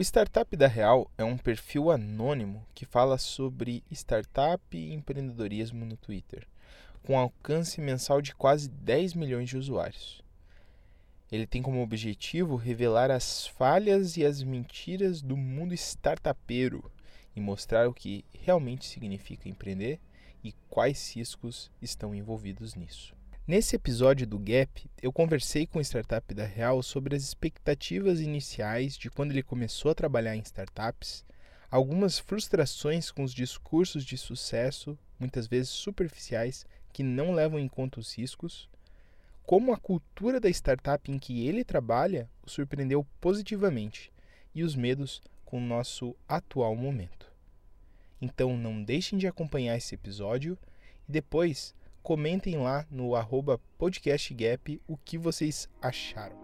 O Startup da Real é um perfil anônimo que fala sobre startup e empreendedorismo no Twitter, com alcance mensal de quase 10 milhões de usuários. Ele tem como objetivo revelar as falhas e as mentiras do mundo startupeiro e mostrar o que realmente significa empreender e quais riscos estão envolvidos nisso. Nesse episódio do Gap, eu conversei com o startup da Real sobre as expectativas iniciais de quando ele começou a trabalhar em startups, algumas frustrações com os discursos de sucesso, muitas vezes superficiais, que não levam em conta os riscos, como a cultura da startup em que ele trabalha o surpreendeu positivamente e os medos com o nosso atual momento. Então não deixem de acompanhar esse episódio e depois comentem lá no podcastgap o que vocês acharam.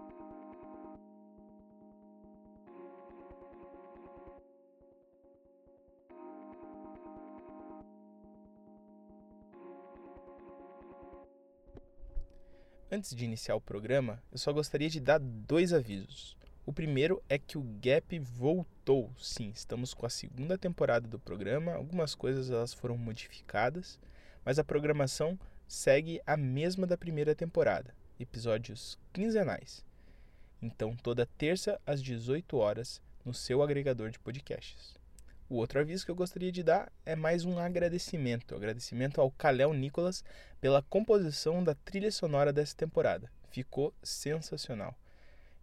Antes de iniciar o programa, eu só gostaria de dar dois avisos. O primeiro é que o Gap voltou. Sim, estamos com a segunda temporada do programa. Algumas coisas elas foram modificadas, mas a programação segue a mesma da primeira temporada, episódios quinzenais. Então, toda terça às 18 horas no seu agregador de podcasts. O outro aviso que eu gostaria de dar é mais um agradecimento. Agradecimento ao Kalel Nicolas pela composição da trilha sonora dessa temporada. Ficou sensacional.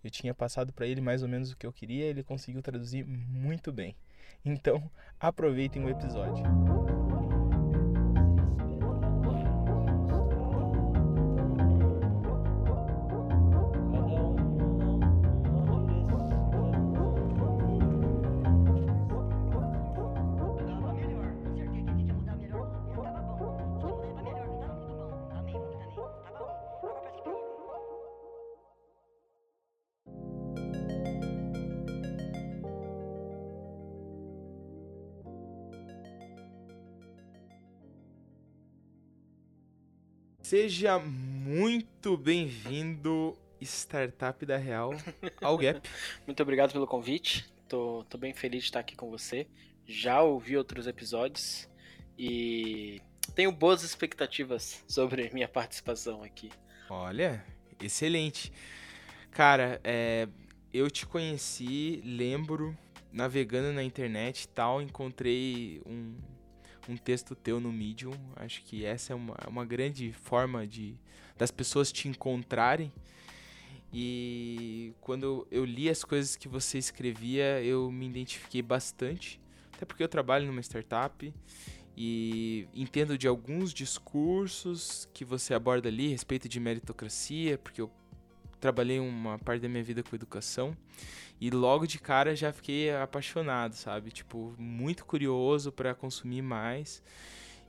Eu tinha passado para ele mais ou menos o que eu queria, ele conseguiu traduzir muito bem. Então, aproveitem o episódio. Seja muito bem-vindo, Startup da Real, ao Gap. muito obrigado pelo convite. Tô, tô bem feliz de estar aqui com você. Já ouvi outros episódios e tenho boas expectativas sobre minha participação aqui. Olha, excelente. Cara, é, eu te conheci, lembro, navegando na internet e tal, encontrei um, um texto teu no Medium. Acho que essa é uma, uma grande forma de das pessoas te encontrarem. E quando eu li as coisas que você escrevia, eu me identifiquei bastante. Até porque eu trabalho numa startup e entendo de alguns discursos que você aborda ali a respeito de meritocracia, porque eu trabalhei uma parte da minha vida com educação e logo de cara já fiquei apaixonado, sabe? Tipo, muito curioso para consumir mais.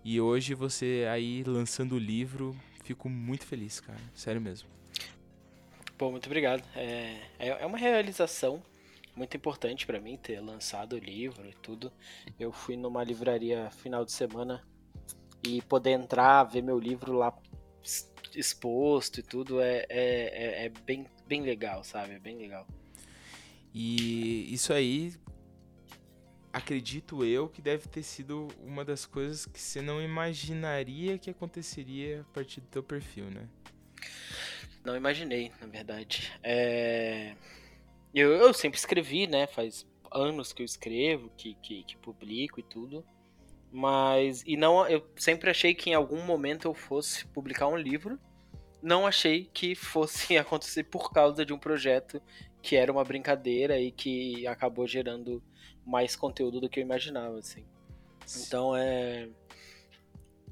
E hoje você aí lançando o livro, fico muito feliz, cara. Sério mesmo. Pô, muito obrigado. É, é, é uma realização muito importante para mim ter lançado o livro e tudo. Eu fui numa livraria final de semana e poder entrar, ver meu livro lá exposto e tudo é, é, é, é bem, bem legal, sabe? É bem legal. E isso aí, acredito eu, que deve ter sido uma das coisas que você não imaginaria que aconteceria a partir do teu perfil, né? Não imaginei, na verdade. É... Eu, eu sempre escrevi, né? Faz anos que eu escrevo, que, que, que publico e tudo. Mas. E não. Eu sempre achei que em algum momento eu fosse publicar um livro. Não achei que fosse acontecer por causa de um projeto que era uma brincadeira e que acabou gerando mais conteúdo do que eu imaginava, assim. Então é,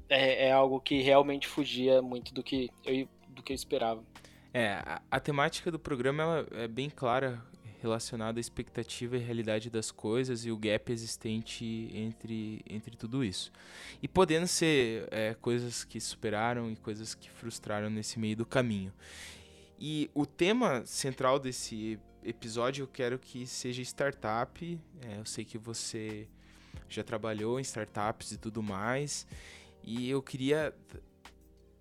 é, é algo que realmente fugia muito do que eu, do que eu esperava. É, a, a temática do programa é bem clara relacionada à expectativa e realidade das coisas e o gap existente entre, entre tudo isso. E podendo ser é, coisas que superaram e coisas que frustraram nesse meio do caminho. E o tema central desse episódio eu quero que seja startup. É, eu sei que você já trabalhou em startups e tudo mais. E eu queria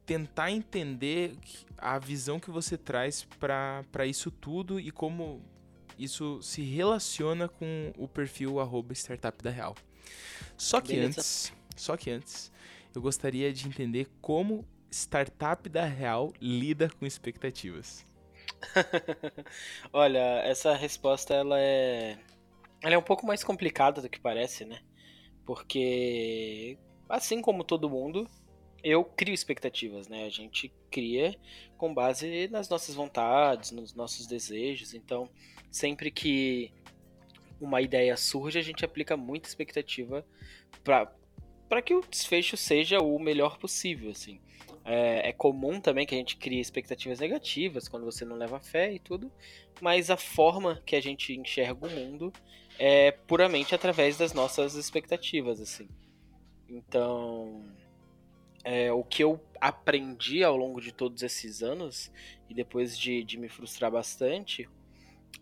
tentar entender a visão que você traz para isso tudo e como isso se relaciona com o perfil arroba startup da real. Só que Beleza. antes, só que antes, eu gostaria de entender como startup da real lida com expectativas. Olha, essa resposta ela é ela é um pouco mais complicada do que parece, né? Porque assim como todo mundo, eu crio expectativas, né? A gente cria com base nas nossas vontades, nos nossos desejos. Então, sempre que uma ideia surge, a gente aplica muita expectativa para que o desfecho seja o melhor possível, assim. É, é, comum também que a gente crie expectativas negativas quando você não leva fé e tudo, mas a forma que a gente enxerga o mundo é puramente através das nossas expectativas, assim. Então, é, o que eu aprendi ao longo de todos esses anos, e depois de, de me frustrar bastante,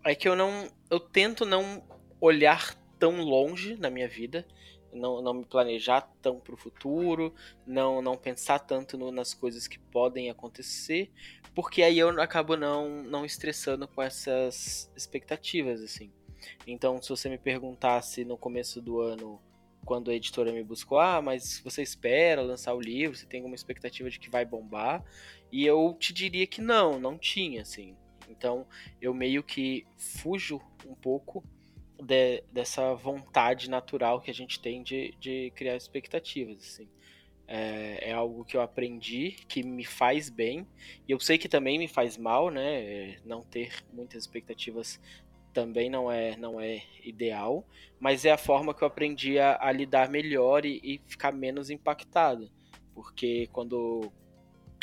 é que eu não. Eu tento não olhar tão longe na minha vida, não, não me planejar tão para o futuro, não, não pensar tanto no, nas coisas que podem acontecer, porque aí eu acabo não, não estressando com essas expectativas, assim. Então, se você me perguntasse no começo do ano quando a editora me buscou, ah, mas você espera lançar o livro, você tem alguma expectativa de que vai bombar? E eu te diria que não, não tinha, assim. Então eu meio que fujo um pouco de, dessa vontade natural que a gente tem de, de criar expectativas, assim. É, é, algo que eu aprendi, que me faz bem, e eu sei que também me faz mal, né? Não ter muitas expectativas também não é, não é ideal, mas é a forma que eu aprendi a, a lidar melhor e, e, ficar menos impactado. Porque quando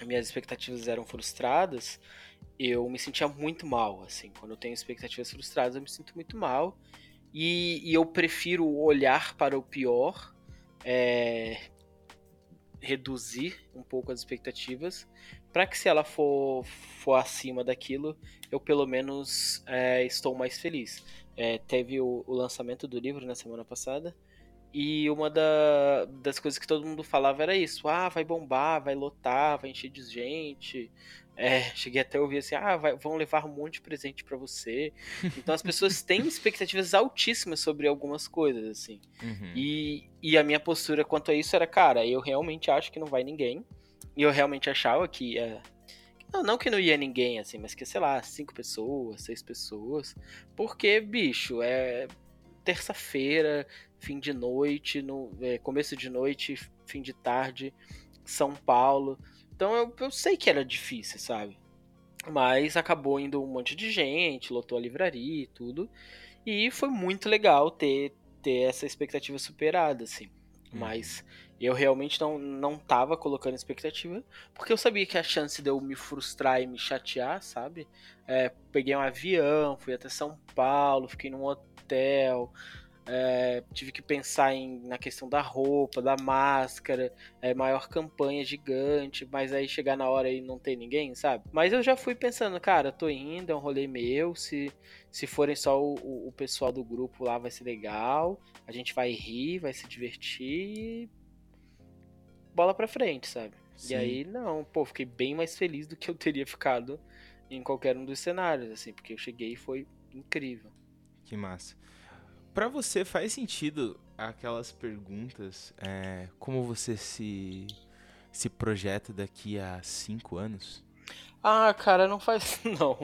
minhas expectativas eram frustradas, eu me sentia muito mal. Assim, quando eu tenho expectativas frustradas, eu me sinto muito mal. E, e eu prefiro olhar para o pior, é, reduzir um pouco as expectativas para que se ela for, for acima daquilo, eu pelo menos é, estou mais feliz. É, teve o, o, lançamento do livro na semana passada e uma da, das coisas que todo mundo falava era isso: ah, vai bombar, vai lotar, vai encher de gente. É, cheguei até a ouvir assim: ah, vai, vão levar um monte de presente para você. Então as pessoas têm expectativas altíssimas sobre algumas coisas, assim. Uhum. E, e a minha postura quanto a isso era: cara, eu realmente acho que não vai ninguém. E eu realmente achava que ia. Não, não que não ia ninguém, assim, mas que, sei lá, cinco pessoas, seis pessoas. Porque, bicho, é terça-feira, fim de noite, no é, começo de noite, fim de tarde, São Paulo. Então eu, eu sei que era difícil, sabe? Mas acabou indo um monte de gente, lotou a livraria e tudo. E foi muito legal ter, ter essa expectativa superada, assim. Uhum. Mas eu realmente não, não tava colocando expectativa, porque eu sabia que a chance de eu me frustrar e me chatear, sabe? É, peguei um avião, fui até São Paulo, fiquei num hotel, é, tive que pensar em, na questão da roupa, da máscara, é, maior campanha gigante, mas aí chegar na hora e não ter ninguém, sabe? Mas eu já fui pensando, cara, tô indo, é um rolê meu, se, se forem só o, o pessoal do grupo lá vai ser legal, a gente vai rir, vai se divertir bola pra frente, sabe? Sim. E aí, não, pô, fiquei bem mais feliz do que eu teria ficado em qualquer um dos cenários, assim, porque eu cheguei e foi incrível. Que massa. Pra você, faz sentido aquelas perguntas, é, como você se, se projeta daqui a cinco anos? Ah, cara, não faz não.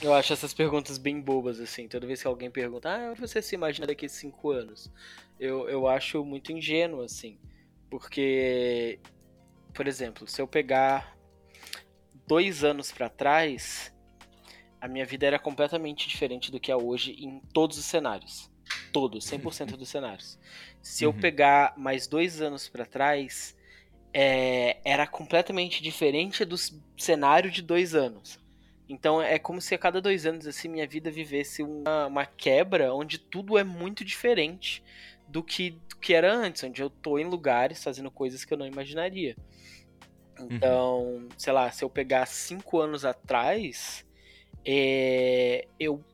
eu acho essas perguntas bem bobas, assim. Toda vez que alguém pergunta, ah, onde você se imagina daqui a cinco anos? Eu, eu acho muito ingênuo, assim. Porque, por exemplo, se eu pegar dois anos para trás, a minha vida era completamente diferente do que é hoje em todos os cenários. Todos, 100% dos cenários. Se eu uhum. pegar mais dois anos para trás, é, era completamente diferente do cenário de dois anos. Então é como se a cada dois anos assim minha vida vivesse uma, uma quebra onde tudo é muito diferente do que, do que era antes, onde eu tô em lugares fazendo coisas que eu não imaginaria. Então, uhum. sei lá, se eu pegar cinco anos atrás, é, eu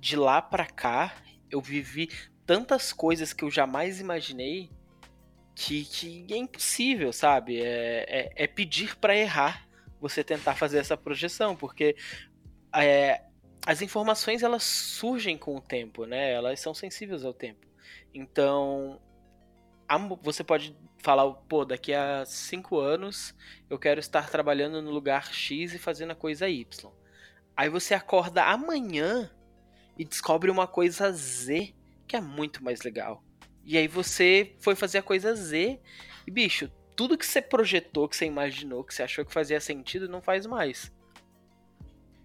de lá para cá eu vivi tantas coisas que eu jamais imaginei que, que é impossível, sabe? É, é, é pedir para errar você tentar fazer essa projeção, porque é, as informações elas surgem com o tempo, né? Elas são sensíveis ao tempo. Então, você pode falar, pô, daqui a cinco anos eu quero estar trabalhando no lugar X e fazendo a coisa Y. Aí você acorda amanhã e descobre uma coisa Z que é muito mais legal. E aí você foi fazer a coisa Z e, bicho, tudo que você projetou, que você imaginou, que você achou que fazia sentido, não faz mais.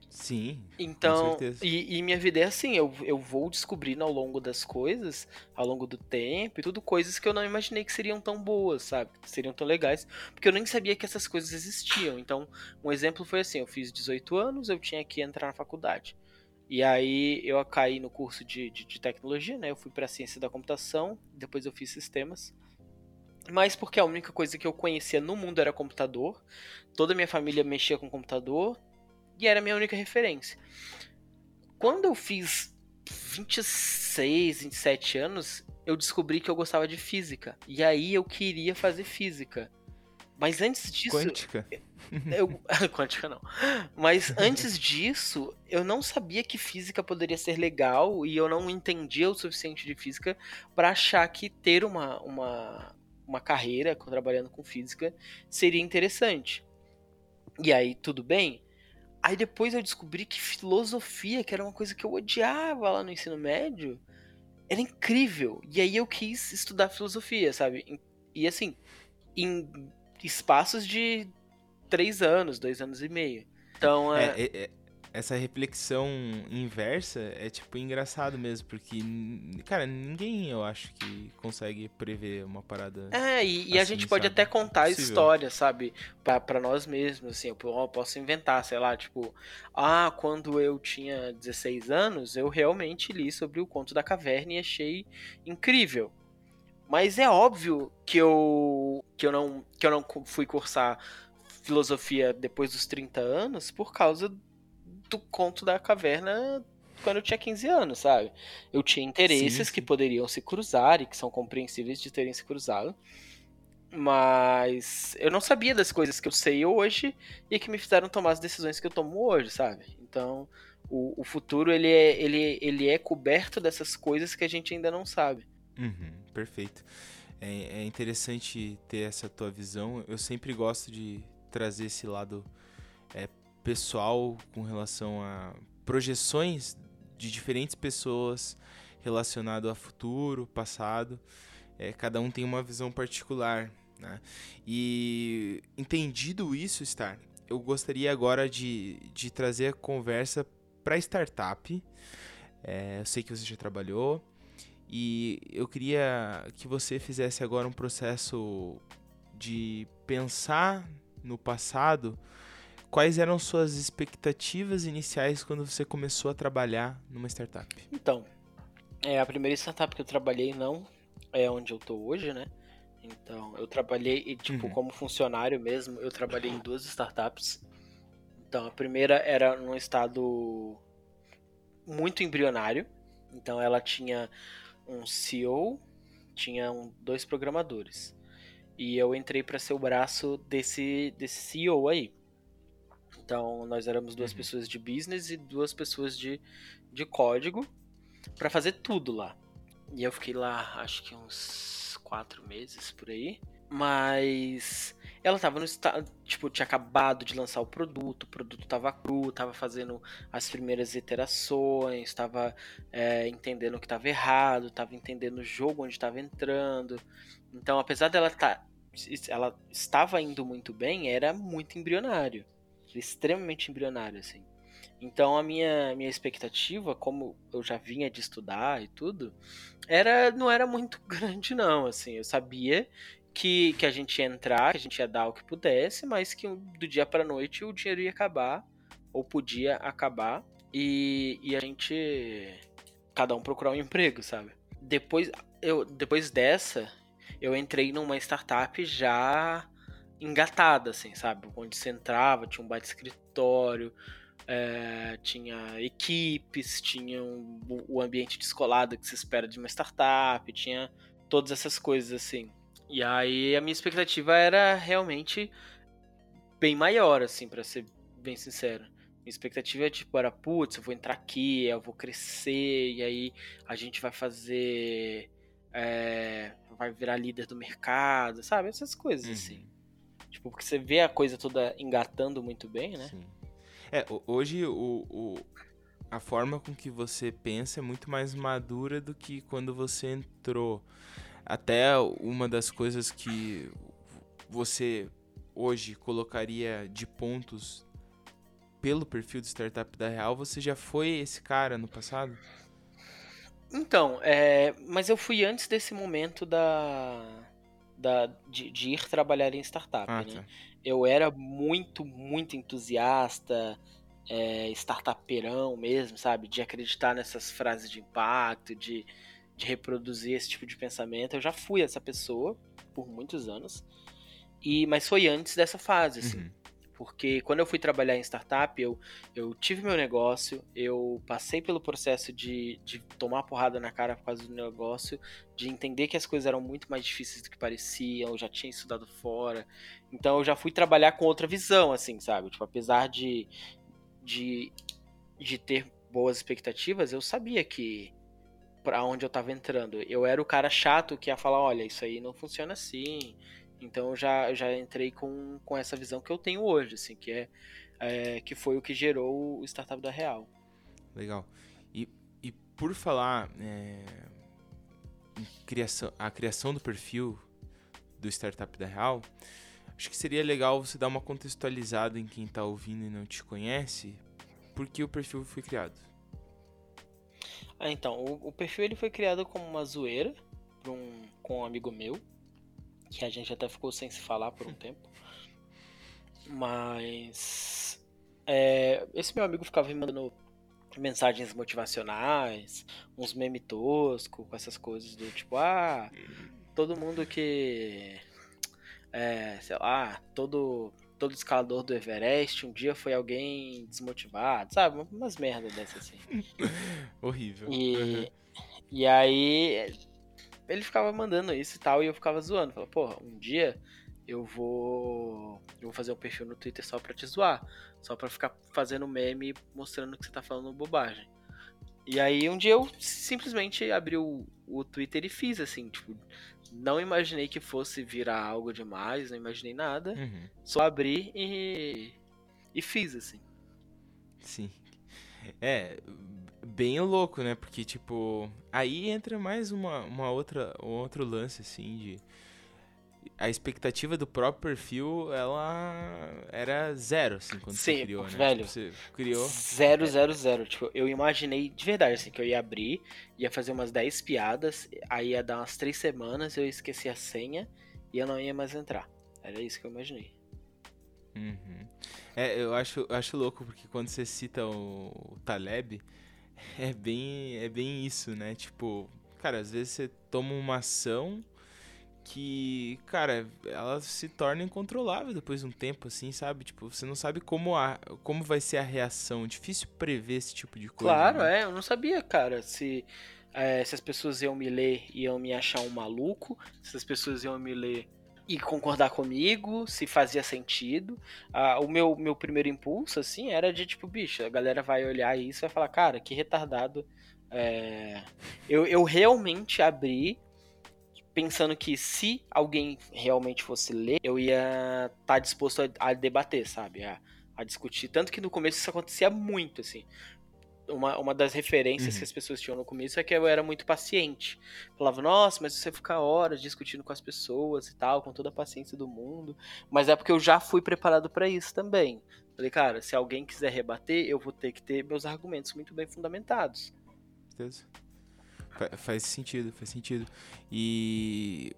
Sim. Então, e, e, minha vida é assim, eu, eu vou descobrindo ao longo das coisas, ao longo do tempo, e tudo coisas que eu não imaginei que seriam tão boas, sabe? Que seriam tão legais, porque eu nem sabia que essas coisas existiam. Então, um exemplo foi assim, eu fiz 18 anos, eu tinha que entrar na faculdade. E aí eu caí no curso de, de, de tecnologia, né? Eu fui para ciência da computação, depois eu fiz sistemas. Mas porque a única coisa que eu conhecia no mundo era computador. Toda a minha família mexia com computador, e era a minha única referência. Quando eu fiz 26, 27 anos, eu descobri que eu gostava de física. E aí eu queria fazer física. Mas antes disso. Quântica? Eu, quântica não. Mas antes disso, eu não sabia que física poderia ser legal e eu não entendia o suficiente de física para achar que ter uma, uma, uma carreira trabalhando com física seria interessante. E aí, tudo bem. Aí depois eu descobri que filosofia, que era uma coisa que eu odiava lá no ensino médio, era incrível. E aí eu quis estudar filosofia, sabe? E assim, em espaços de três anos, dois anos e meio. Então, é, é, é essa reflexão inversa é, tipo, engraçado mesmo, porque, cara, ninguém, eu acho, que consegue prever uma parada. É, e, assim, a gente pode sabe? até contar a história, sabe? Pra, pra nós mesmos, assim, eu posso inventar, sei lá, tipo, ah, quando eu tinha 16 anos, eu realmente li sobre o conto da caverna e achei incrível. Mas é óbvio que eu, que eu, não, que eu não fui cursar filosofia depois dos 30 anos por causa do conto da caverna quando eu tinha 15 anos, sabe? Eu tinha interesses sim, sim. que poderiam se cruzar e que são compreensíveis de terem se cruzado. Mas eu não sabia das coisas que eu sei hoje e que me fizeram tomar as decisões que eu tomo hoje, sabe? Então, o, o futuro ele é, ele, ele é coberto dessas coisas que a gente ainda não sabe. Uhum, perfeito. É, é interessante ter essa tua visão. Eu sempre gosto de trazer esse lado é, pessoal com relação a projeções de diferentes pessoas relacionado a futuro, passado. É, cada um tem uma visão particular. Né? E entendido isso, Star, eu gostaria agora de, de trazer a conversa para startup. É, eu sei que você já trabalhou e eu queria que você fizesse agora um processo de pensar no passado Quais eram suas expectativas iniciais quando você começou a trabalhar numa startup? Então, é a primeira startup que eu trabalhei não é onde eu tô hoje, né? Então, eu trabalhei, tipo, uhum. como funcionário mesmo, eu trabalhei em duas startups. Então, a primeira era num estado muito embrionário. Então, ela tinha um CEO, tinha um, dois programadores. E eu entrei para ser o braço desse, desse CEO aí. Então, nós éramos duas uhum. pessoas de business e duas pessoas de, de código para fazer tudo lá. E eu fiquei lá, acho que uns quatro meses por aí. Mas ela tava no estado, tipo, tinha acabado de lançar o produto, o produto tava cru, tava fazendo as primeiras iterações, tava é, entendendo o que tava errado, tava entendendo o jogo onde tava entrando. Então, apesar dela tá, ela estava indo muito bem, era muito embrionário extremamente embrionário, assim. Então a minha, minha expectativa, como eu já vinha de estudar e tudo, era não era muito grande não, assim. Eu sabia que, que a gente ia entrar, que a gente ia dar o que pudesse, mas que do dia para noite o dinheiro ia acabar ou podia acabar e, e a gente cada um procurar um emprego, sabe? Depois eu depois dessa eu entrei numa startup já engatada, assim, sabe? Onde você entrava, tinha um baita escritório, é, tinha equipes, tinha um, o ambiente descolado que se espera de uma startup, tinha todas essas coisas, assim. E aí a minha expectativa era realmente bem maior, assim, para ser bem sincero. expectativa tipo era, putz, eu vou entrar aqui, eu vou crescer, e aí a gente vai fazer. É, vai virar líder do mercado, sabe? Essas coisas uhum. assim. Tipo, porque você vê a coisa toda engatando muito bem, né? Sim. É, hoje o, o, a forma com que você pensa é muito mais madura do que quando você entrou. Até uma das coisas que você hoje colocaria de pontos pelo perfil do startup da Real, você já foi esse cara no passado? Então, é, mas eu fui antes desse momento da, da de, de ir trabalhar em startup, ah, né? Tá. Eu era muito, muito entusiasta, é, startuperão mesmo, sabe? De acreditar nessas frases de impacto, de, de reproduzir esse tipo de pensamento. Eu já fui essa pessoa por muitos anos. E, mas foi antes dessa fase, assim. Uhum. Porque quando eu fui trabalhar em startup, eu, eu tive meu negócio, eu passei pelo processo de, de tomar porrada na cara por causa do negócio, de entender que as coisas eram muito mais difíceis do que pareciam, eu já tinha estudado fora. Então eu já fui trabalhar com outra visão, assim, sabe? Tipo, apesar de, de, de ter boas expectativas, eu sabia que para onde eu tava entrando. Eu era o cara chato que ia falar, olha, isso aí não funciona assim, então eu já, já entrei com, com essa visão que eu tenho hoje, assim, que é, é que foi o que gerou o startup da Real. Legal. E, e por falar é, em criação, a criação do perfil do startup da Real, acho que seria legal você dar uma contextualizada em quem está ouvindo e não te conhece, porque o perfil foi criado. Ah, então, o, o perfil ele foi criado como uma zoeira um, com um amigo meu, que a gente até ficou sem se falar por um tempo. Mas é, esse meu amigo ficava me mandando mensagens motivacionais, uns memes tosco, com essas coisas do tipo, ah, todo mundo que é, sei lá, todo todo escalador do Everest um dia foi alguém desmotivado, sabe? Umas merdas dessas assim. Horrível. E, uhum. e aí ele ficava mandando isso e tal, e eu ficava zoando. Falava, porra, um dia eu vou. Eu vou fazer um perfil no Twitter só pra te zoar. Só pra ficar fazendo meme mostrando que você tá falando bobagem. E aí um dia eu simplesmente abri o, o Twitter e fiz assim, tipo, não imaginei que fosse virar algo demais, não imaginei nada. Uhum. Só abri e. e fiz, assim. Sim. É, bem louco, né? Porque, tipo, aí entra mais uma, uma outra, um outro lance, assim, de... A expectativa do próprio perfil, ela era zero, assim, quando Sim, você criou, né? velho. Tipo, você criou... Zero, zero, zero. Tipo, eu imaginei, de verdade, assim, que eu ia abrir, ia fazer umas 10 piadas, aí ia dar umas 3 semanas, eu ia esquecer a senha, e eu não ia mais entrar. Era isso que eu imaginei. Uhum. É, eu acho, acho louco, porque quando você cita o, o Taleb, é bem, é bem isso, né? Tipo, cara, às vezes você toma uma ação que, cara, ela se torna incontrolável depois de um tempo, assim, sabe? Tipo, você não sabe como, a, como vai ser a reação. Difícil prever esse tipo de coisa. Claro, né? é. Eu não sabia, cara, se, é, se as pessoas iam me ler e iam me achar um maluco, se as pessoas iam me ler e concordar comigo, se fazia sentido. Ah, o meu, meu primeiro impulso, assim, era de tipo, bicho, a galera vai olhar isso e vai falar, cara, que retardado. É... Eu, eu realmente abri pensando que se alguém realmente fosse ler, eu ia estar tá disposto a, a, debater, sabe? A, a discutir. Tanto que no começo isso acontecia muito, assim uma, uma das referências uhum. que as pessoas tinham no começo é que eu era muito paciente. Falava, nossa, mas você fica horas discutindo com as pessoas e tal, com toda a paciência do mundo. Mas é porque eu já fui preparado para isso também. Falei, cara, se alguém quiser rebater, eu vou ter que ter meus argumentos muito bem fundamentados. Certeza. Faz sentido, faz sentido. E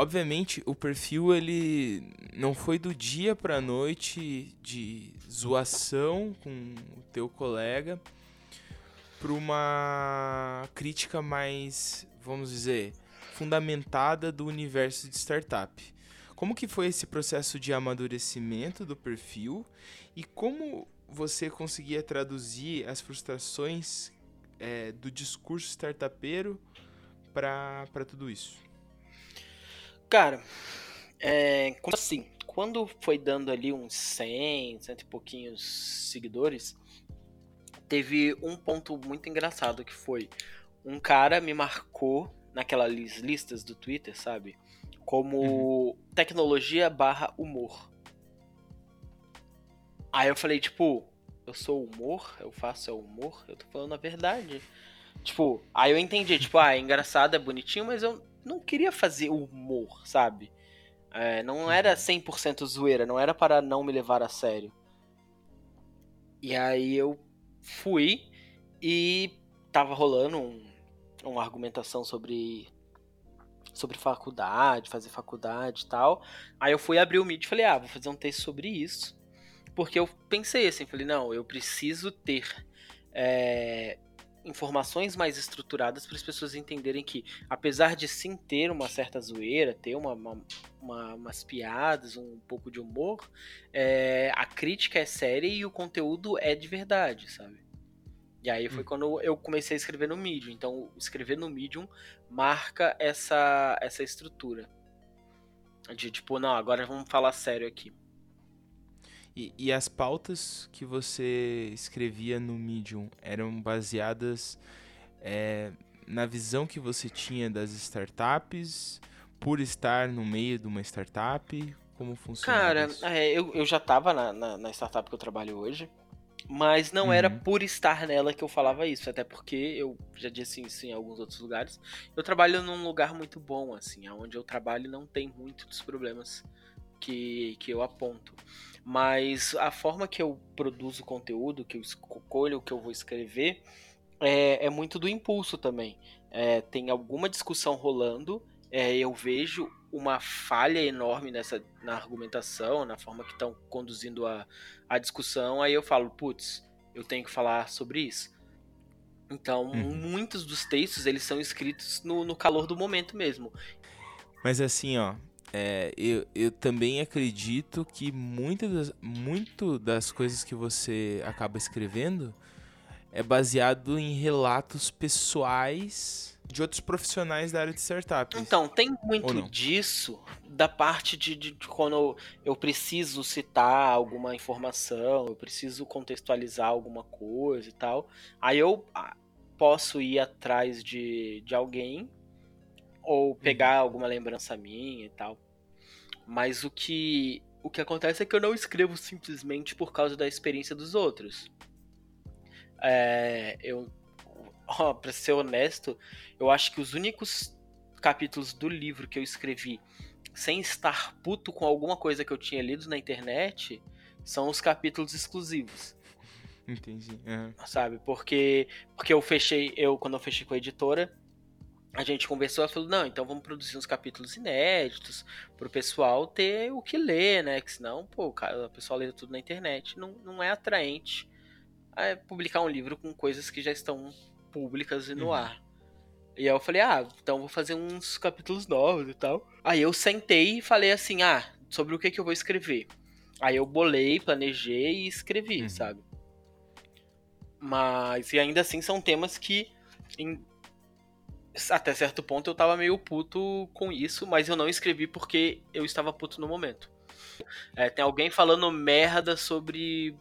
Obviamente, o perfil ele não foi do dia para noite de zoação com o teu colega para uma crítica mais, vamos dizer, fundamentada do universo de startup. Como que foi esse processo de amadurecimento do perfil e como você conseguia traduzir as frustrações é, do discurso startupeiro para tudo isso? Cara, É, assim, quando foi dando ali uns 100, cento e pouquinhos seguidores, teve um ponto muito engraçado que foi um cara me marcou naquelas listas do Twitter, sabe? Como uhum. tecnologia barra humor. Aí eu falei, tipo, eu sou humor? Eu faço é humor? Eu tô falando a verdade. Tipo, aí eu entendi, tipo, ah, é engraçado, é bonitinho, mas eu não queria fazer humor, sabe? É, não era 100% uhum. zoeira, não era para não me levar a sério. E aí eu fui e tava rolando um, uma argumentação sobre sobre faculdade, fazer faculdade e tal. Aí eu fui abrir o Meet e falei, ah, vou fazer um texto sobre isso. Porque eu pensei assim, falei, não, eu preciso ter é, informações mais estruturadas para as pessoas entenderem que, apesar de sim ter uma certa zoeira, ter uma, uma, uma umas piadas, um pouco de humor, é, a crítica é séria e o conteúdo é de verdade, sabe? E aí foi hum. quando eu comecei a escrever no Medium. Então, escrever no Medium marca essa, essa estrutura. De tipo, não, agora vamos falar sério aqui. E, e, as pautas que você escrevia no Medium eram baseadas é, na visão que você tinha das startups, por estar no meio de uma startup? Como funciona Cara? É, eu, eu já estava na, na, na, startup que eu trabalho hoje, mas não uhum. era por estar nela que eu falava isso, até porque eu já disse isso em alguns outros lugares. Eu trabalho num lugar muito bom, assim, onde eu trabalho não tem muitos problemas que, que eu aponto. Mas a forma que eu produzo conteúdo, que eu escolho o que eu vou escrever, é, é muito do impulso também. É, tem alguma discussão rolando, é, eu vejo uma falha enorme nessa na argumentação, na forma que estão conduzindo a, a discussão, aí eu falo, putz, eu tenho que falar sobre isso. Então, uhum. muitos dos textos eles são escritos no, no calor do momento mesmo. Mas assim, ó, é, eu, eu também acredito que muitas das, muito das coisas que você acaba escrevendo é baseado em relatos pessoais de outros profissionais da área de startup. Então, tem muito disso da parte de, de, de, quando eu preciso citar alguma informação, eu preciso contextualizar alguma coisa e tal. Aí eu ah, posso ir atrás de, de alguém ou pegar uhum. alguma lembrança minha e tal. Mas o que o que acontece é que eu não escrevo simplesmente por causa da experiência dos outros. É, eu, ó, pra ser honesto, eu acho que os únicos capítulos do livro que eu escrevi sem estar puto com alguma coisa que eu tinha lido na internet são os capítulos exclusivos. Entendi. Uhum. Sabe? Porque porque eu fechei, eu quando eu fechei com a editora, a gente conversou e falou, não, então vamos produzir uns capítulos inéditos pro pessoal ter o que ler, né? Que senão, pô, o pessoal lê tudo na internet, não, não é atraente é publicar um livro com coisas que já estão públicas e no uhum. ar. E aí eu falei, ah, então vou fazer uns capítulos novos e tal. Aí eu sentei e falei assim, ah, sobre o que, que eu vou escrever. Aí eu bolei, planejei e escrevi, uhum. sabe? Mas, e ainda assim são temas que em, até certo ponto eu tava meio puto com isso, mas eu não escrevi porque eu estava puto no momento. É, tem alguém falando merda sobre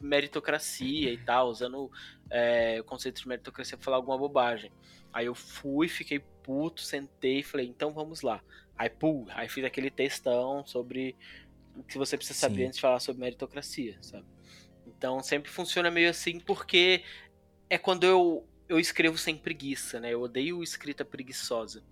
meritocracia e tal, usando é, o conceito de meritocracia pra falar alguma bobagem. Aí eu fui, fiquei puto, sentei e falei, então vamos lá. Aí, pum, aí fiz aquele textão sobre o que você precisa saber Sim. antes de falar sobre meritocracia, sabe? Então sempre funciona meio assim porque é quando eu eu escrevo sem preguiça, né? Eu odeio escrita preguiçosa.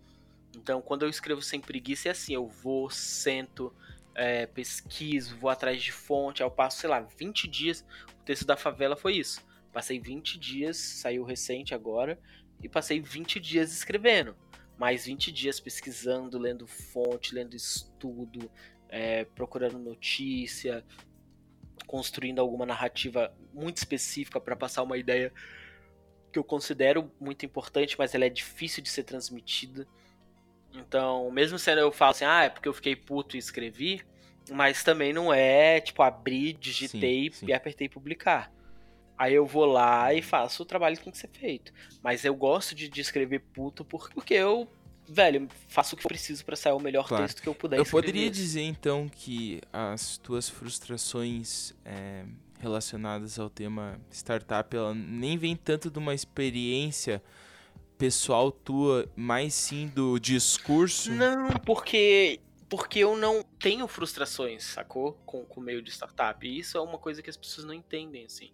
Então, quando eu escrevo sem preguiça, é assim: eu vou, sento, é, pesquiso, vou atrás de fonte, aí eu passo, sei lá, 20 dias. O texto da favela foi isso. Passei 20 dias, saiu recente agora, e passei 20 dias escrevendo. Mais 20 dias pesquisando, lendo fonte, lendo estudo, é, procurando notícia, construindo alguma narrativa muito específica para passar uma ideia que eu considero muito importante, mas ela é difícil de ser transmitida. Então, mesmo sendo eu falo assim, ah, é porque eu fiquei puto e escrevi, mas também não é, tipo, abrir, digitei sim, sim. e apertei publicar. Aí eu vou lá e faço o trabalho que tem que ser feito. Mas eu gosto de, de escrever puto porque eu velho, faço o que eu preciso para sair o melhor claro. texto que eu puder. Eu poderia dizer então que as tuas frustrações é, relacionadas ao tema startup, ela nem vem tanto de uma experiência pessoal tua, mais sim do discurso? Não, porque porque eu não tenho frustrações, sacou? Com, com o meio de startup. E isso é uma coisa que as pessoas não entendem, assim.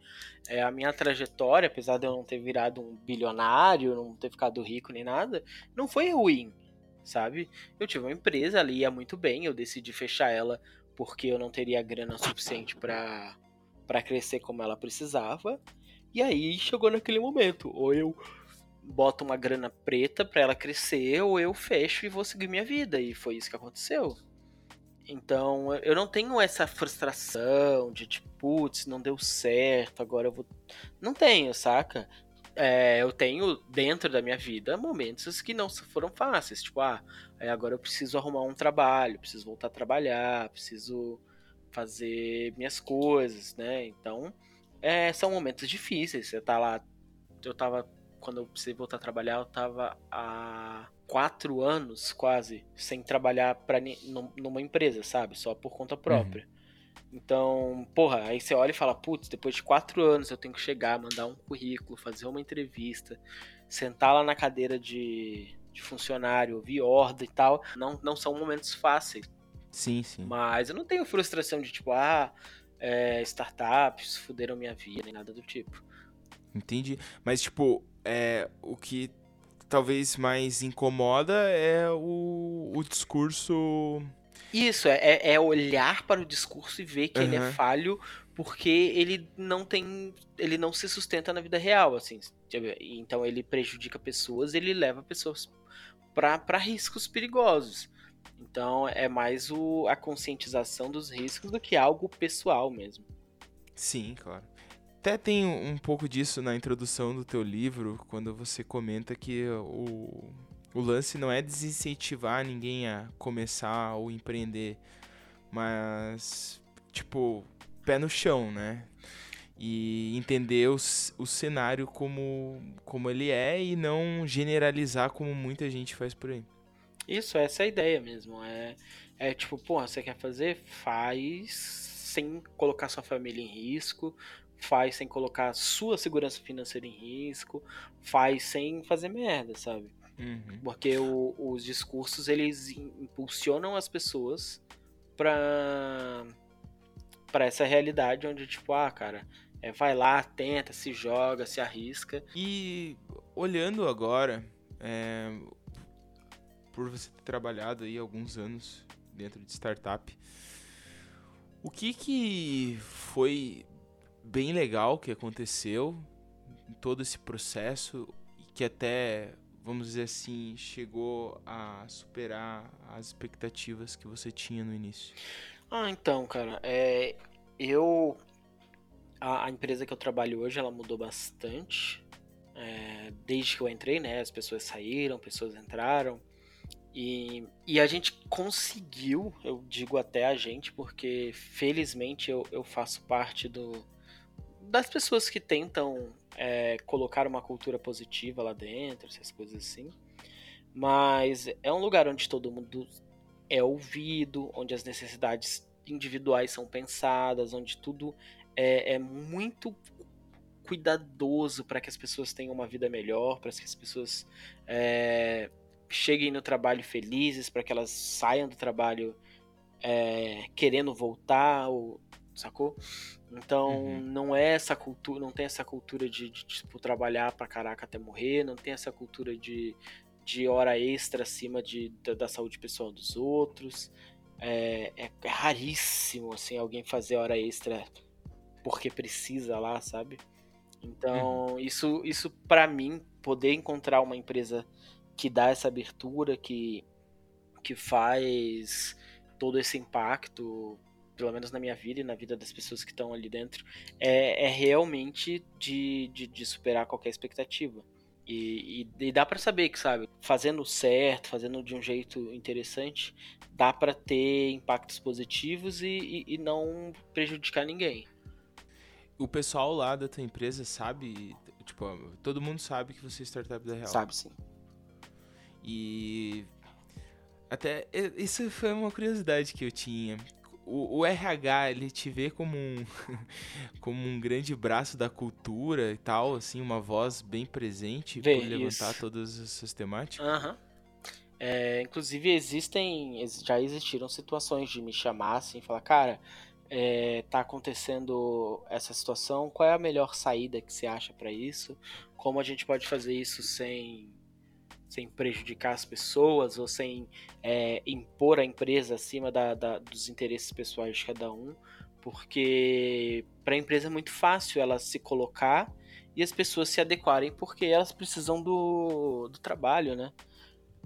É, a minha trajetória, apesar de eu não ter virado um bilionário, não ter ficado rico nem nada, não foi ruim, sabe? Eu tive uma empresa ali, ia muito bem, eu decidi fechar ela porque eu não teria grana suficiente para para crescer como ela precisava. E aí chegou naquele momento, ou eu boto uma grana preta para ela crescer, ou eu fecho e vou seguir minha vida. E foi isso que aconteceu. Então, eu não tenho essa frustração de tipo, putz, não deu certo, agora eu vou. Não tenho, saca? É, eu tenho dentro da minha vida momentos que não foram fáceis. Tipo, ah, agora eu preciso arrumar um trabalho, preciso voltar a trabalhar, preciso fazer minhas coisas, né? Então, é, são momentos difíceis. Você tá lá. Eu tava quando eu precisei voltar a trabalhar, eu tava há quatro anos quase sem trabalhar pra, numa empresa, sabe? Só por conta própria. Uhum. Então, porra, aí você olha e fala, putz, depois de quatro anos eu tenho que chegar, mandar um currículo, fazer uma entrevista, sentar lá na cadeira de, de funcionário, ouvir ordem e tal. Não, não são momentos fáceis. Sim, sim. Mas eu não tenho frustração de tipo, ah, é, startups fuderam minha vida, nem nada do tipo. Entendi. Mas, tipo, é, o que talvez mais incomoda é o, o discurso. Isso, é, é, é olhar para o discurso e ver que uhum. ele é falho porque ele não tem. ele não se sustenta na vida real, assim. Então ele prejudica pessoas, ele leva pessoas para riscos perigosos. Então é mais o, a conscientização dos riscos do que algo pessoal mesmo. Sim, claro. Até tem um pouco disso na introdução do teu livro, quando você comenta que o, o lance não é desincentivar ninguém a começar ou empreender, mas, tipo, pé no chão, né? E entender o, o cenário como, como ele é e não generalizar como muita gente faz por aí. Isso, essa é a ideia mesmo. É, é tipo, porra, você quer fazer? Faz sem colocar sua família em risco, faz sem colocar sua segurança financeira em risco, faz sem fazer merda, sabe? Uhum. Porque o, os discursos eles impulsionam as pessoas pra, pra essa realidade onde, tipo, ah, cara, é, vai lá, tenta, se joga, se arrisca. E olhando agora, é, por você ter trabalhado aí alguns anos dentro de startup, o que que foi bem legal que aconteceu em todo esse processo e que até, vamos dizer assim, chegou a superar as expectativas que você tinha no início? Ah, então, cara, é, eu a, a, empresa que eu trabalho hoje ela mudou bastante é, desde que eu entrei, né? As pessoas saíram, pessoas entraram. E, e a gente conseguiu, eu digo até a gente, porque felizmente eu, eu faço parte do, das pessoas que tentam é, colocar uma cultura positiva lá dentro, essas coisas assim. Mas é um lugar onde todo mundo é ouvido, onde as necessidades individuais são pensadas, onde tudo é, é muito cuidadoso para que as pessoas tenham uma vida melhor, para que as pessoas é, cheguem no trabalho felizes, para que elas saiam do trabalho é, querendo voltar, ou, sacou? Então uhum. não é essa cultura, não tem essa cultura de, de, tipo trabalhar pra caraca até morrer, não tem essa cultura de, de hora extra acima de, da, da saúde pessoal dos outros. É, é, é, raríssimo assim alguém fazer hora extra porque precisa lá, sabe? Então uhum. isso isso para mim poder encontrar uma empresa que dá essa abertura, que que faz todo esse impacto pelo menos na minha vida e na vida das pessoas que estão ali dentro, é, é realmente de, de, de, superar qualquer expectativa. E, e, e dá para saber que, sabe, fazendo certo, fazendo de um jeito interessante, dá para ter impactos positivos e, e, não prejudicar ninguém. O pessoal lá da tua empresa sabe, tipo, todo mundo sabe que você é startup da Real. Sabe sim. E até isso foi uma curiosidade que eu tinha. O, o, RH ele te vê como um como um grande braço da cultura e tal, assim, uma voz bem presente para levantar isso. todas essas temáticas. Uhum. É, inclusive existem, já existiram situações de me chamar assim, falar, cara, é, tá acontecendo essa situação, qual é a melhor saída que você acha para isso? Como a gente pode fazer isso sem sem prejudicar as pessoas ou sem é, impor a empresa acima da, da, dos interesses pessoais de cada um, porque para a empresa é muito fácil ela se colocar e as pessoas se adequarem porque elas precisam do, do trabalho, né?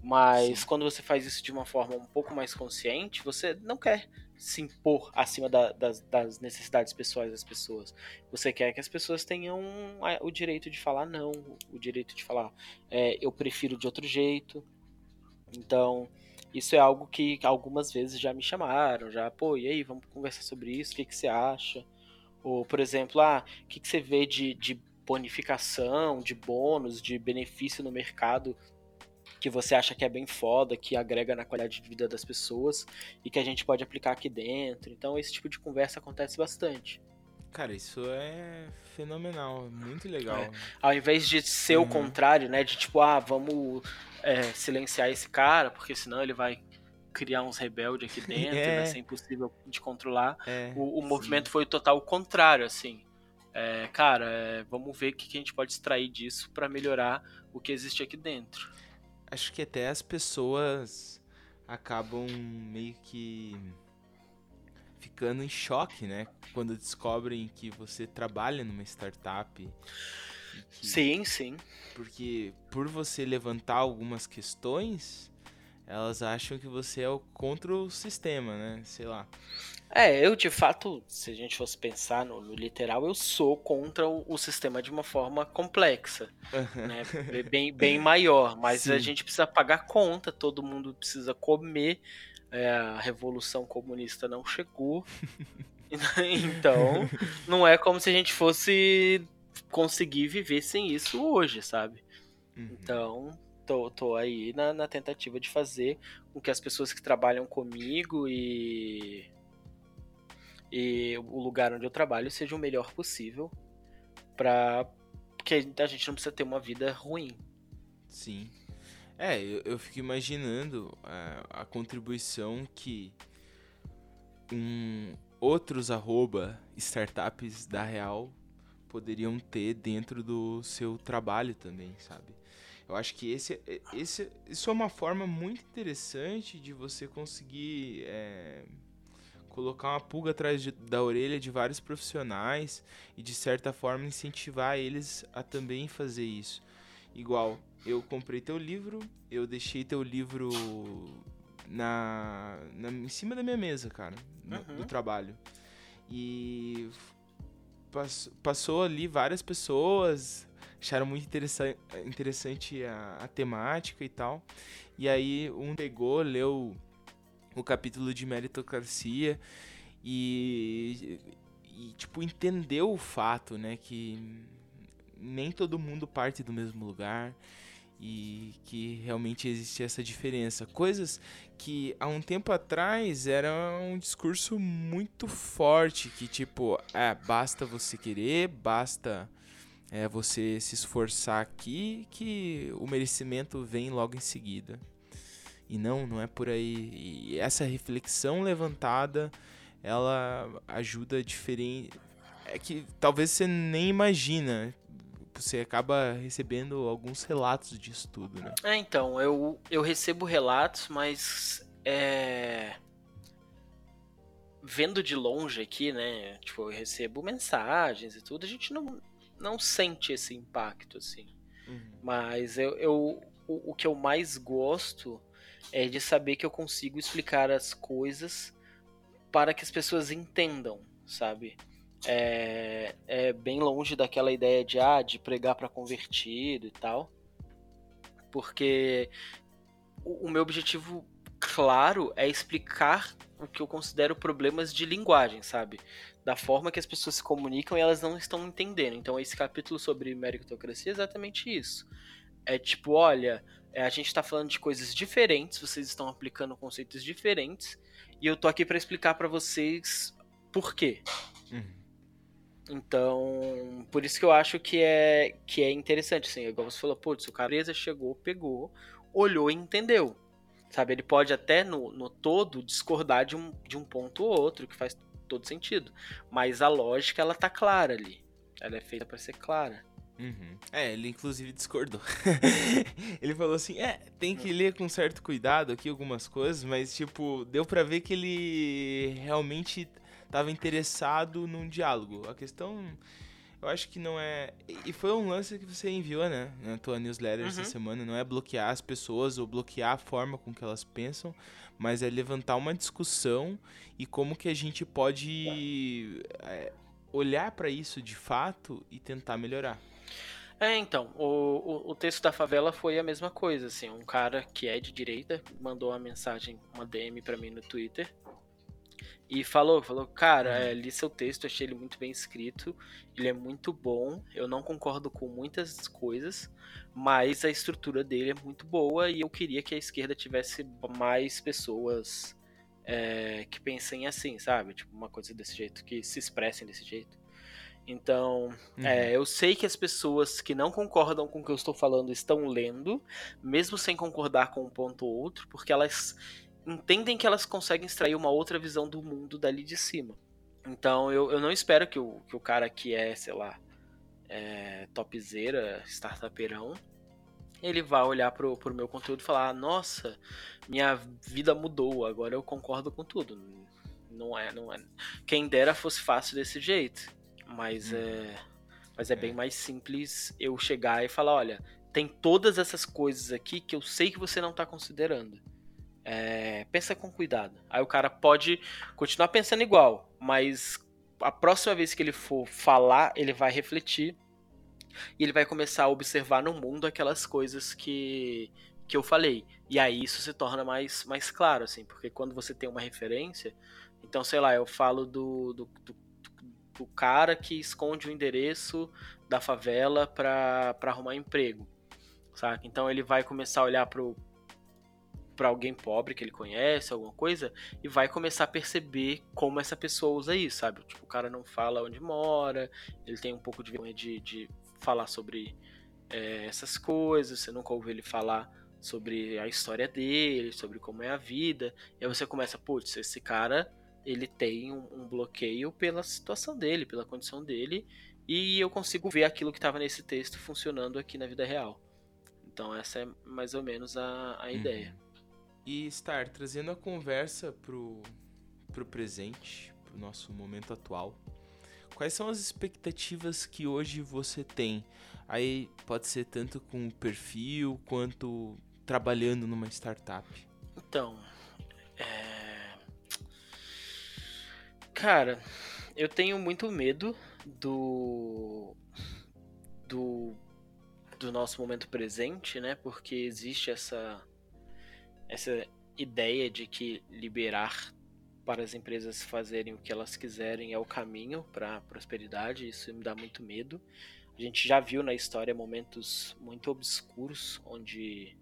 Mas Sim. quando você faz isso de uma forma um pouco mais consciente, você não quer se impor acima da, das, das, necessidades pessoais das pessoas. Você quer que as pessoas tenham o direito de falar não, o direito de falar é, eu prefiro de outro jeito. Então, isso é algo que algumas vezes já me chamaram, já, pô, e aí, vamos conversar sobre isso, o que, que você acha? Ou, por exemplo, ah, o que, que você vê de, de bonificação, de bônus, de benefício no mercado que você acha que é bem foda, que agrega na qualidade de vida das pessoas e que a gente pode aplicar aqui dentro. Então esse tipo de conversa acontece bastante. Cara, isso é fenomenal, muito legal. É. Ao invés de ser uhum. o contrário, né? De tipo, ah, vamos é, silenciar esse cara, porque senão ele vai criar uns rebeldes aqui dentro, é. vai ser impossível de controlar. É, o, o movimento foi total contrário, assim. É, cara, é, vamos ver o que, que a gente pode extrair disso para melhorar o que existe aqui dentro acho que até as pessoas acabam meio que ficando em choque, né? Quando descobrem que você trabalha numa startup. Que... Sim, sim. Porque por você levantar algumas questões, elas acham que você é o contra o sistema, né? Sei lá. É, eu de fato, se a gente fosse pensar no, no literal, eu sou contra o, o, sistema de uma forma complexa, né? bem, bem maior, mas Sim. a gente precisa pagar conta, todo mundo precisa comer, é, a revolução comunista não chegou, então não é como se a gente fosse conseguir viver sem isso hoje, sabe? Uhum. Então, tô, tô aí na, na tentativa de fazer com que as pessoas que trabalham comigo e e o lugar onde eu trabalho seja o melhor possível para que a gente não precisa ter uma vida ruim. Sim. É, eu, eu fico imaginando a, a contribuição que um, outros arroba startups da Real poderiam ter dentro do seu trabalho também, sabe? Eu acho que esse, esse, isso é uma forma muito interessante de você conseguir é, colocar uma pulga atrás de, da orelha de vários profissionais e de certa forma incentivar eles a também fazer isso. Igual, eu comprei teu livro, eu deixei teu livro na, na em cima da minha mesa, cara, no, uhum. do trabalho. E pass, passou ali várias pessoas, acharam muito interessante, interessante a, a temática e tal. E aí um pegou, leu o capítulo de meritocracia e, e tipo entendeu o fato, né, que nem todo mundo parte do mesmo lugar e que realmente existe essa diferença. Coisas que há um tempo atrás era um discurso muito forte, que tipo, é, basta você querer, basta é, você se esforçar aqui, que o merecimento vem logo em seguida. E não, não é por aí. E essa reflexão levantada, ela ajuda diferente. É que talvez você nem imagina. Você acaba recebendo alguns relatos disso tudo, né? É, então, eu, eu recebo relatos, mas é... vendo de longe aqui, né? Tipo, eu recebo mensagens e tudo, a gente não, não sente esse impacto, assim. Uhum. Mas eu, eu o, o que eu mais gosto é de saber que eu consigo explicar as coisas para que as pessoas entendam, sabe? É, é bem longe daquela ideia de, ah, de pregar para convertido e tal. Porque o, o meu objetivo claro é explicar o que eu considero problemas de linguagem, sabe? Da forma que as pessoas se comunicam e elas não estão entendendo. Então, esse capítulo sobre meritocracia é exatamente isso. É tipo, olha, a gente está falando de coisas diferentes, vocês estão aplicando conceitos diferentes, e eu tô aqui para explicar para vocês por quê. Uhum. Então, por isso que eu acho que é, que é interessante, assim, igual você falou, putz, o cara chegou, pegou, olhou e entendeu. Sabe, ele pode até no, no todo discordar de um, de um ponto ou outro, que faz todo sentido. Mas a lógica, ela tá clara ali. Ela é feita para ser clara. Uhum. É, ele inclusive discordou. ele falou assim: é, tem que ler com certo cuidado aqui algumas coisas, mas, tipo, deu para ver que ele realmente estava interessado num diálogo. A questão, eu acho que não é. E foi um lance que você enviou, né? Na tua newsletter uhum. essa semana. Não é bloquear as pessoas ou bloquear a forma com que elas pensam, mas é levantar uma discussão e como que a gente pode é, olhar para isso de fato e tentar melhorar. É, então, o, o, o, texto da favela foi a mesma coisa, assim, um cara que é de direita mandou uma mensagem, uma DM para mim no Twitter, e falou, falou, cara, uhum. é, li seu texto, achei ele muito bem escrito, ele é muito bom, eu não concordo com muitas coisas, mas a estrutura dele é muito boa e eu queria que a esquerda tivesse mais pessoas é, que pensem assim, sabe? Tipo, uma coisa desse jeito, que se expressem desse jeito. Então, uhum. é, eu sei que as pessoas que não concordam com o que eu estou falando estão lendo, mesmo sem concordar com um ponto ou outro, porque elas entendem que elas conseguem extrair uma outra visão do mundo dali de cima. Então, eu, eu não espero que o, que o cara que é, sei lá, é, topzera, startuperão, ele vá olhar pro, pro meu conteúdo e falar: Nossa, minha vida mudou, agora eu concordo com tudo. Não é, não é. Quem dera fosse fácil desse jeito. Mas hum. é. Mas é, é bem mais simples eu chegar e falar: olha, tem todas essas coisas aqui que eu sei que você não está considerando. É, pensa com cuidado. Aí o cara pode continuar pensando igual, mas a próxima vez que ele for falar, ele vai refletir e ele vai começar a observar no mundo aquelas coisas que, que eu falei. E aí isso se torna mais, mais claro, assim, porque quando você tem uma referência, então sei lá, eu falo do, do, do o cara que esconde o endereço da favela para arrumar emprego, saca? Então ele vai começar a olhar pro para alguém pobre que ele conhece, alguma coisa, e vai começar a perceber como essa pessoa usa isso, sabe? Tipo, o cara não fala onde mora, ele tem um pouco de vergonha de, de falar sobre é, essas coisas, você nunca ouviu ele falar sobre a história dele, sobre como é a vida, e aí você começa, putz, esse cara ele tem um, um, bloqueio pela situação dele, pela condição dele, e eu consigo ver aquilo que estava nesse texto funcionando aqui na vida real. Então essa é mais ou menos a, a uhum. ideia. E estar trazendo a conversa pro, pro presente, pro nosso momento atual. Quais são as expectativas que hoje você tem? Aí pode ser tanto com o perfil quanto trabalhando numa startup. Então, é Cara, eu tenho muito medo do. do. do nosso momento presente, né? Porque existe essa. essa ideia de que liberar para as empresas fazerem o que elas quiserem é o caminho para a prosperidade, isso me dá muito medo. A gente já viu na história momentos muito obscuros onde,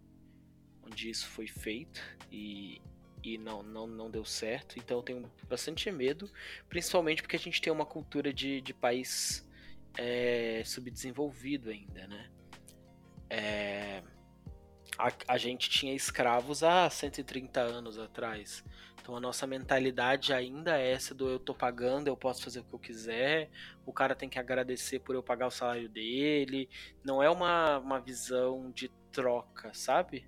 onde isso foi feito e, e não, não, não deu certo. Então eu tenho bastante medo, principalmente porque a gente tem uma cultura de, de país é, subdesenvolvido ainda, né? É, a, a gente tinha escravos há 130 anos atrás. Então a nossa mentalidade ainda é essa do eu tô pagando, eu posso fazer o que eu quiser, o cara tem que agradecer por eu pagar o salário dele. Não é uma, uma visão de troca, sabe?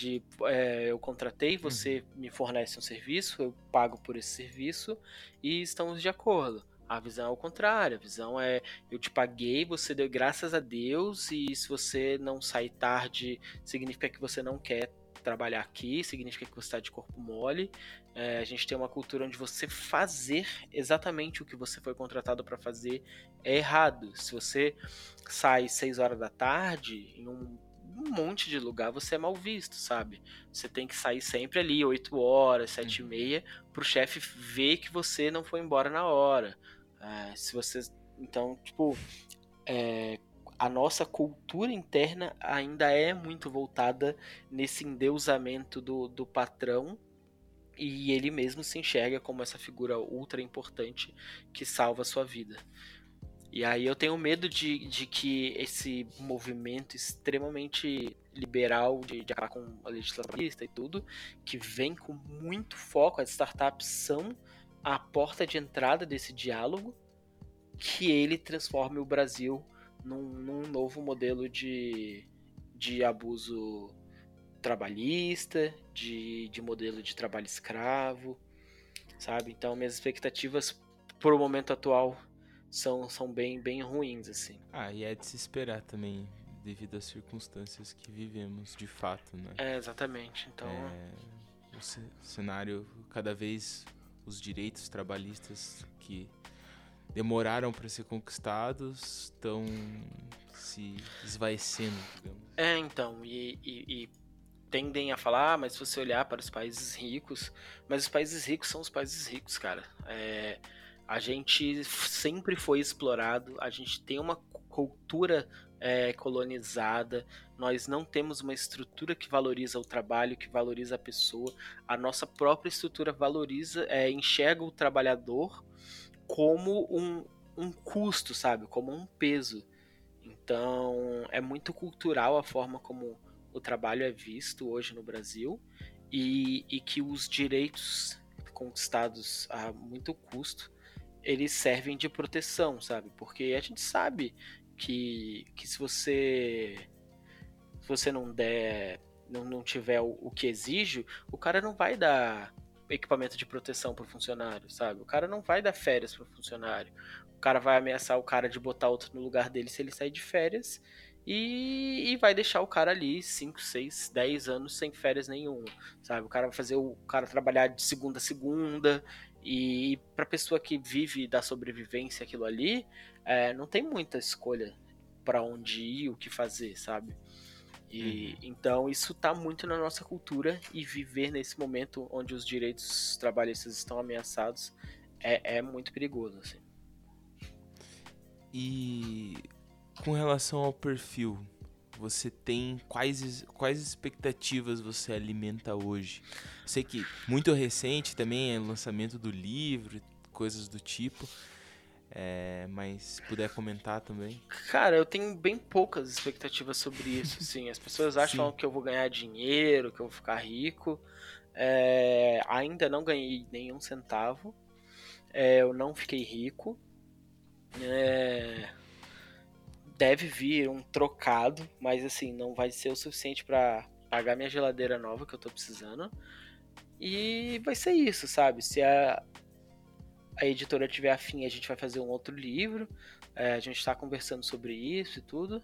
De é, eu contratei, você uhum. me fornece um serviço, eu pago por esse serviço e estamos de acordo. A visão é o contrário, a visão é eu te paguei, você deu graças a Deus e se você não sair tarde, significa que você não quer trabalhar aqui, significa que você está de corpo mole. É, a gente tem uma cultura onde você fazer exatamente o que você foi contratado para fazer é errado. Se você sai 6 horas da tarde em um um monte de lugar você é mal visto, sabe? Você tem que sair sempre ali 8 horas, 7 e uhum. meia, pro chefe ver que você não foi embora na hora. É, se você. Então, tipo. É, a nossa cultura interna ainda é muito voltada nesse endeusamento do, do patrão e ele mesmo se enxerga como essa figura ultra importante que salva a sua vida. E aí eu tenho medo de, de que esse movimento extremamente liberal de, de acabar com a legislativista e tudo, que vem com muito foco, as startups são a porta de entrada desse diálogo, que ele transforme o Brasil num, num novo modelo de, de abuso trabalhista, de, de modelo de trabalho escravo, sabe? Então minhas expectativas para o momento atual são, são bem, bem ruins, assim. Ah, e é de se esperar também, devido às circunstâncias que vivemos de fato, né? É, exatamente. Então. É, o cenário, cada vez os direitos trabalhistas que demoraram para ser conquistados estão se esvaecendo, digamos. É, então, e, e, e tendem a falar, ah, mas se você olhar para os países ricos, mas os países ricos são os países ricos, cara. É, a gente sempre foi explorado, a gente tem uma cultura é, colonizada, nós não temos uma estrutura que valoriza o trabalho, que valoriza a pessoa, a nossa própria estrutura valoriza, é, enxerga o trabalhador como um, um custo, sabe? Como um peso. Então é muito cultural a forma como o trabalho é visto hoje no Brasil e, e que os direitos conquistados a muito custo eles servem de proteção, sabe? Porque a gente sabe que, que se você se você não der não, não tiver o, o que exige, o cara não vai dar equipamento de proteção para o funcionário, sabe? O cara não vai dar férias para o funcionário. O cara vai ameaçar o cara de botar outro no lugar dele se ele sair de férias e, e vai deixar o cara ali 5, 6, 10 anos sem férias nenhuma, sabe? O cara vai fazer o cara trabalhar de segunda a segunda e para pessoa que vive da sobrevivência aquilo ali, é, não tem muita escolha para onde ir, o que fazer, sabe? E uhum. então isso tá muito na nossa cultura e viver nesse momento onde os direitos trabalhistas estão ameaçados é, é muito perigoso, assim. E com relação ao perfil, você tem quais, quais expectativas você alimenta hoje? Sei que muito recente também é o lançamento do livro, coisas do tipo. É, mas se puder comentar também. Cara, eu tenho bem poucas expectativas sobre isso. Assim. As pessoas acham Sim. que eu vou ganhar dinheiro, que eu vou ficar rico. É, ainda não ganhei nenhum centavo. É, eu não fiquei rico. É, deve vir um trocado, mas assim, não vai ser o suficiente para pagar minha geladeira nova que eu tô precisando. E vai ser isso, sabe? Se a, a editora tiver afim, a gente vai fazer um outro livro. É, a gente está conversando sobre isso e tudo.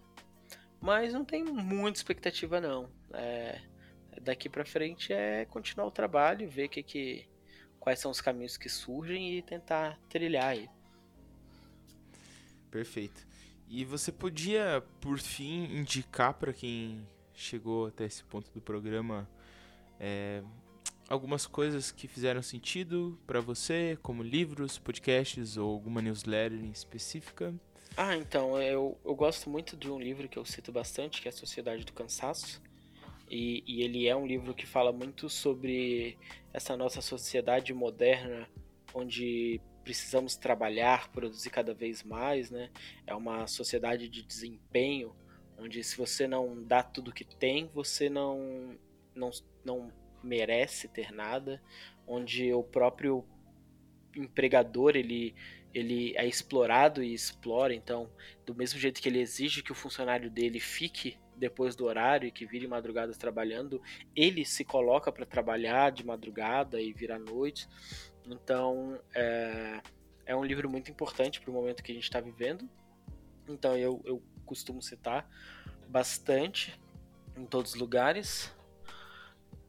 Mas não tem muita expectativa, não. É, daqui para frente é continuar o trabalho, ver que, que, quais são os caminhos que surgem e tentar trilhar aí. Perfeito. E você podia, por fim, indicar para quem chegou até esse ponto do programa é, algumas coisas que fizeram sentido para você, como livros, podcasts ou alguma newsletter em específica? Ah, então, eu, eu gosto muito de um livro que eu cito bastante, que é A Sociedade do Cansaço. E, e ele é um livro que fala muito sobre essa nossa sociedade moderna, onde precisamos trabalhar, produzir cada vez mais, né? É uma sociedade de desempenho, onde se você não dá tudo que tem, você não, não, não merece ter nada, onde o próprio empregador ele, ele é explorado e explora, então do mesmo jeito que ele exige que o funcionário dele fique depois do horário e que vire madrugadas trabalhando, ele se coloca para trabalhar de madrugada e virar noite. Então, é, é um livro muito importante para o momento que a gente está vivendo. Então, eu, eu costumo citar bastante em todos os lugares.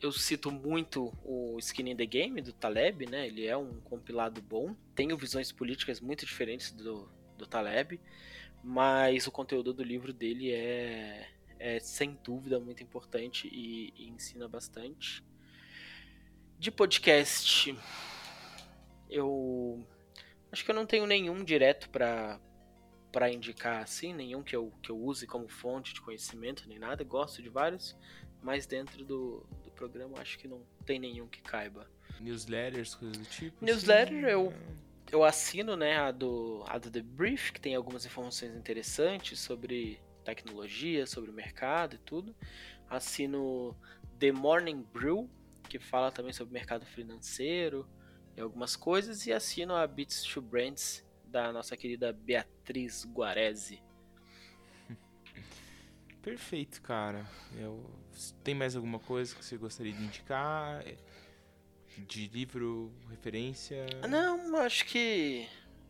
Eu cito muito o Skin in the Game do Taleb, né? Ele é um compilado bom. Tenho visões políticas muito diferentes do, do Taleb, mas o conteúdo do livro dele é, é sem dúvida muito importante e, e ensina bastante. De podcast, eu acho que eu não tenho nenhum direto para para indicar assim, nenhum que eu, que eu use como fonte de conhecimento nem nada. Gosto de vários, mas dentro do, do programa acho que não tem nenhum que caiba. Newsletters, coisas do tipo? Newsletter assim? eu, eu assino, né, a do, a do The Brief, que tem algumas informações interessantes sobre tecnologia, sobre o mercado e tudo. Assino The Morning Brew, que fala também sobre mercado financeiro e algumas coisas. E assino a Beats to Brands, da nossa querida Beatriz Guarese. Perfeito, cara. Eu... Tem mais alguma coisa que você gostaria de indicar? De livro, referência? Não, acho que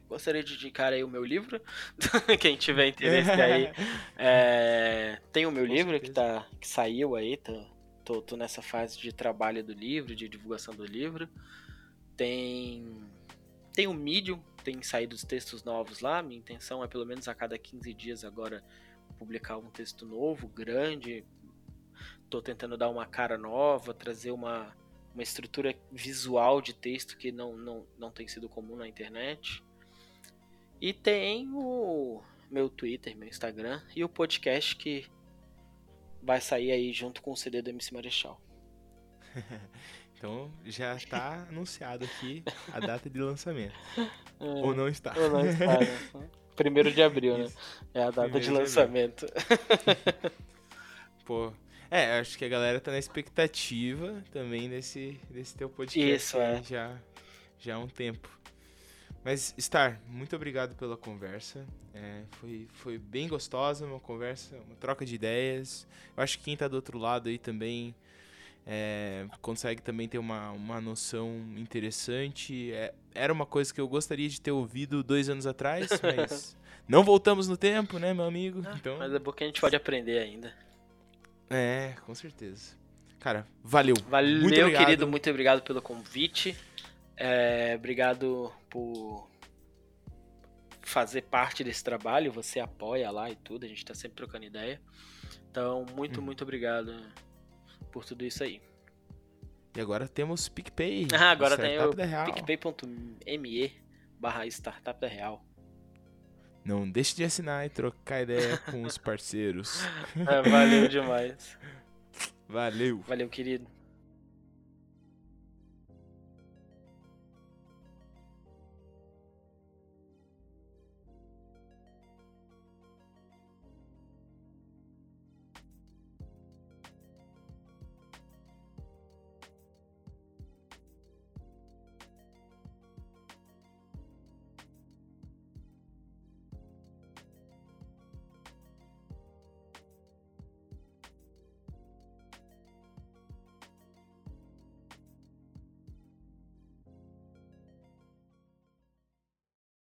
gostaria de indicar aí o meu livro. Quem tiver interesse aí. É... Tem o meu Com livro que, tá, que saiu aí, tá, tô, tô nessa fase de trabalho do livro, de divulgação do livro. Tem. Tem o Medium, tem saído os textos novos lá. Minha intenção é pelo menos a cada 15 dias agora publicar um texto novo, grande. Tô tentando dar uma cara nova, trazer uma, uma estrutura visual de texto que não, não, não tem sido comum na internet. E tem o meu Twitter, meu Instagram e o podcast que vai sair aí junto com o CD do MC Marechal. então já está anunciado aqui a data de lançamento. É, ou não está. Ou não está, né? Primeiro de abril, né? Isso. né? É a data Primeiro de lançamento. De Pô, é, acho que a galera tá na expectativa também desse, desse teu podcast. Isso, é. Já, já há um tempo. Mas, Star, muito obrigado pela conversa. É, foi, foi bem gostosa, uma conversa, uma troca de ideias. Eu acho que quem está do outro lado aí também é, consegue também ter uma, uma noção interessante. É, era uma coisa que eu gostaria de ter ouvido dois anos atrás, mas não voltamos no tempo, né, meu amigo? Ah, então... Mas é bom que a gente pode aprender ainda. É, com certeza. Cara, valeu. Valeu, muito querido. Muito obrigado pelo convite. É, obrigado por fazer parte desse trabalho. Você apoia lá e tudo. A gente tá sempre trocando ideia. Então, muito, hum. muito obrigado por tudo isso aí. E agora temos PicPay. Ah, agora tem o picpay.me barra startup da real. Não deixe de assinar e trocar ideia com os parceiros. É, valeu demais. Valeu. Valeu, querido.